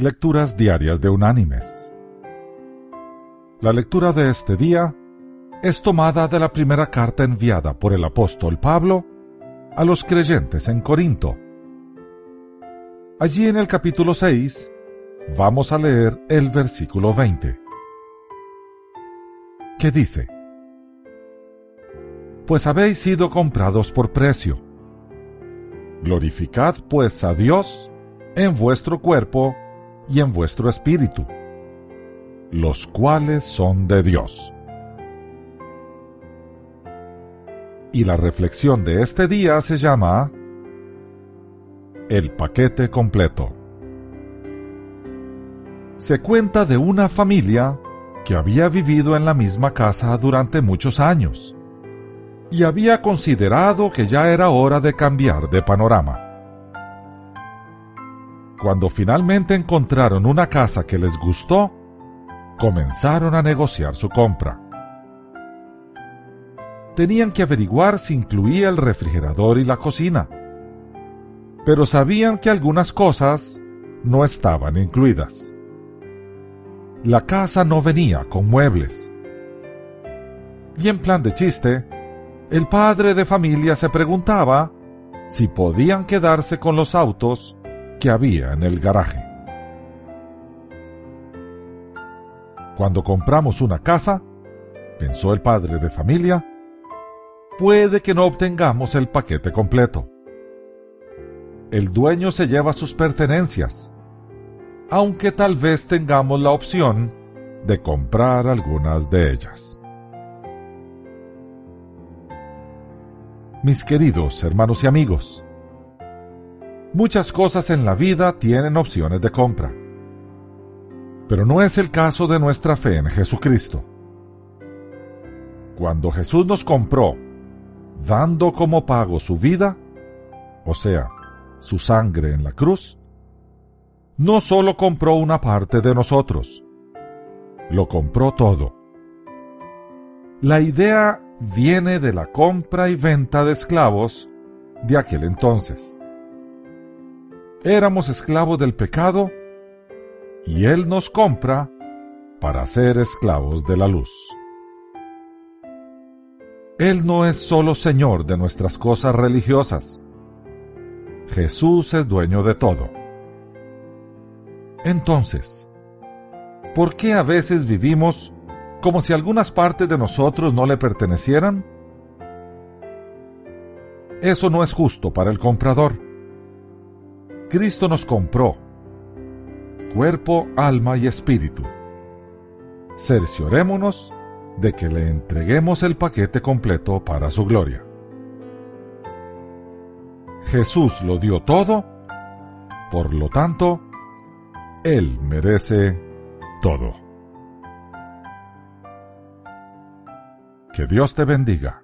Lecturas Diarias de Unánimes. La lectura de este día es tomada de la primera carta enviada por el apóstol Pablo a los creyentes en Corinto. Allí en el capítulo 6 vamos a leer el versículo 20, que dice, Pues habéis sido comprados por precio. Glorificad pues a Dios en vuestro cuerpo y en vuestro espíritu, los cuales son de Dios. Y la reflexión de este día se llama El paquete completo. Se cuenta de una familia que había vivido en la misma casa durante muchos años y había considerado que ya era hora de cambiar de panorama. Cuando finalmente encontraron una casa que les gustó, comenzaron a negociar su compra. Tenían que averiguar si incluía el refrigerador y la cocina, pero sabían que algunas cosas no estaban incluidas. La casa no venía con muebles. Y en plan de chiste, el padre de familia se preguntaba si podían quedarse con los autos que había en el garaje. Cuando compramos una casa, pensó el padre de familia, puede que no obtengamos el paquete completo. El dueño se lleva sus pertenencias, aunque tal vez tengamos la opción de comprar algunas de ellas. Mis queridos hermanos y amigos, Muchas cosas en la vida tienen opciones de compra. Pero no es el caso de nuestra fe en Jesucristo. Cuando Jesús nos compró, dando como pago su vida, o sea, su sangre en la cruz, no solo compró una parte de nosotros, lo compró todo. La idea viene de la compra y venta de esclavos de aquel entonces. Éramos esclavos del pecado y Él nos compra para ser esclavos de la luz. Él no es solo Señor de nuestras cosas religiosas. Jesús es dueño de todo. Entonces, ¿por qué a veces vivimos como si algunas partes de nosotros no le pertenecieran? Eso no es justo para el comprador. Cristo nos compró, cuerpo, alma y espíritu. Cerciorémonos de que le entreguemos el paquete completo para su gloria. Jesús lo dio todo, por lo tanto, Él merece todo. Que Dios te bendiga.